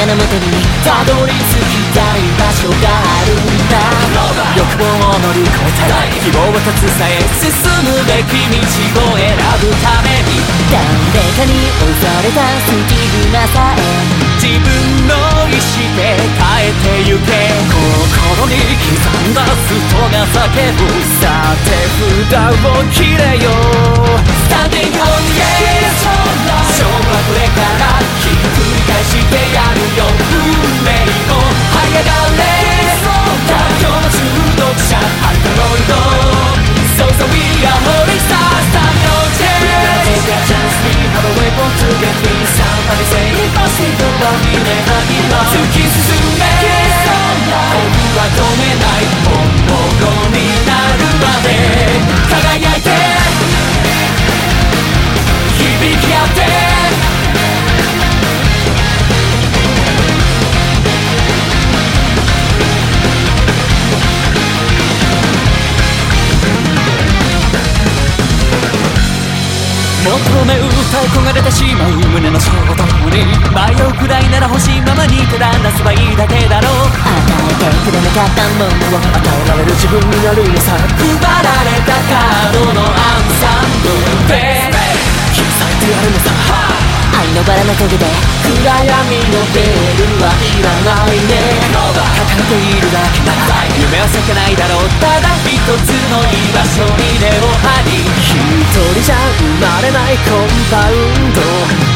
愛のもとにたどり着きたい場所があるんだ欲望を乗り越えて希望を立つさえ進むべき道を選ぶために誰かに押されたスティグマさえ自分の意志で変えてゆけ心に刻んだストが叫ぶさて札を切れよ Standing on the edge 勝負はこれからひっくり返して求め歌い焦がれてしまう胸の衝動に迷うくらいなら欲しいままに手だなせばいいだけだろう与えてくれなかったものを与えられる自分になるのさ配られたカードのアンサンブルで切り裂いてやるのさ。愛のバラの棘で暗闇のベールはいらないね抱えているだけなら夢は咲かないだろう。ただ一つの居場所に根を張り一人じゃ生まれないコンパウンド。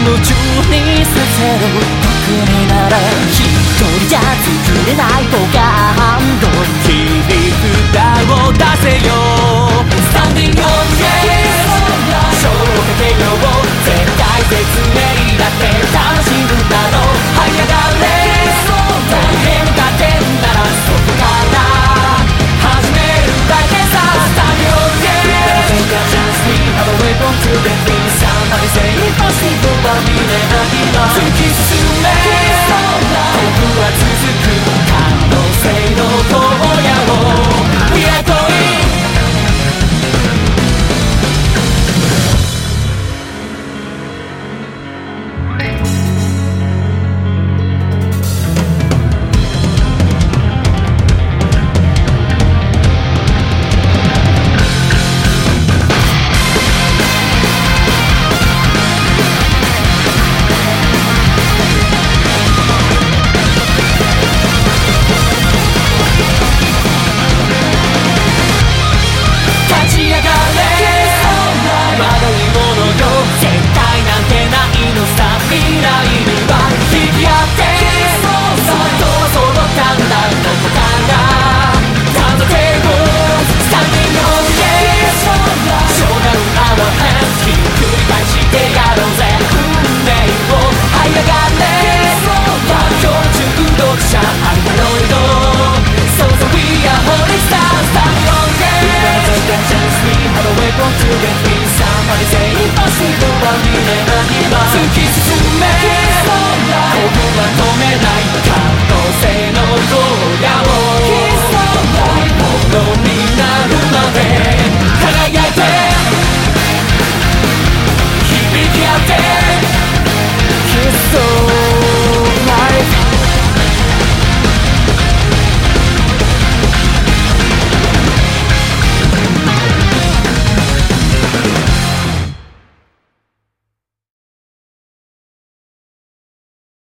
夢中にさせる僕になれ一人じゃ作れないポカーハンド。Impossible は夢な今突き進め僕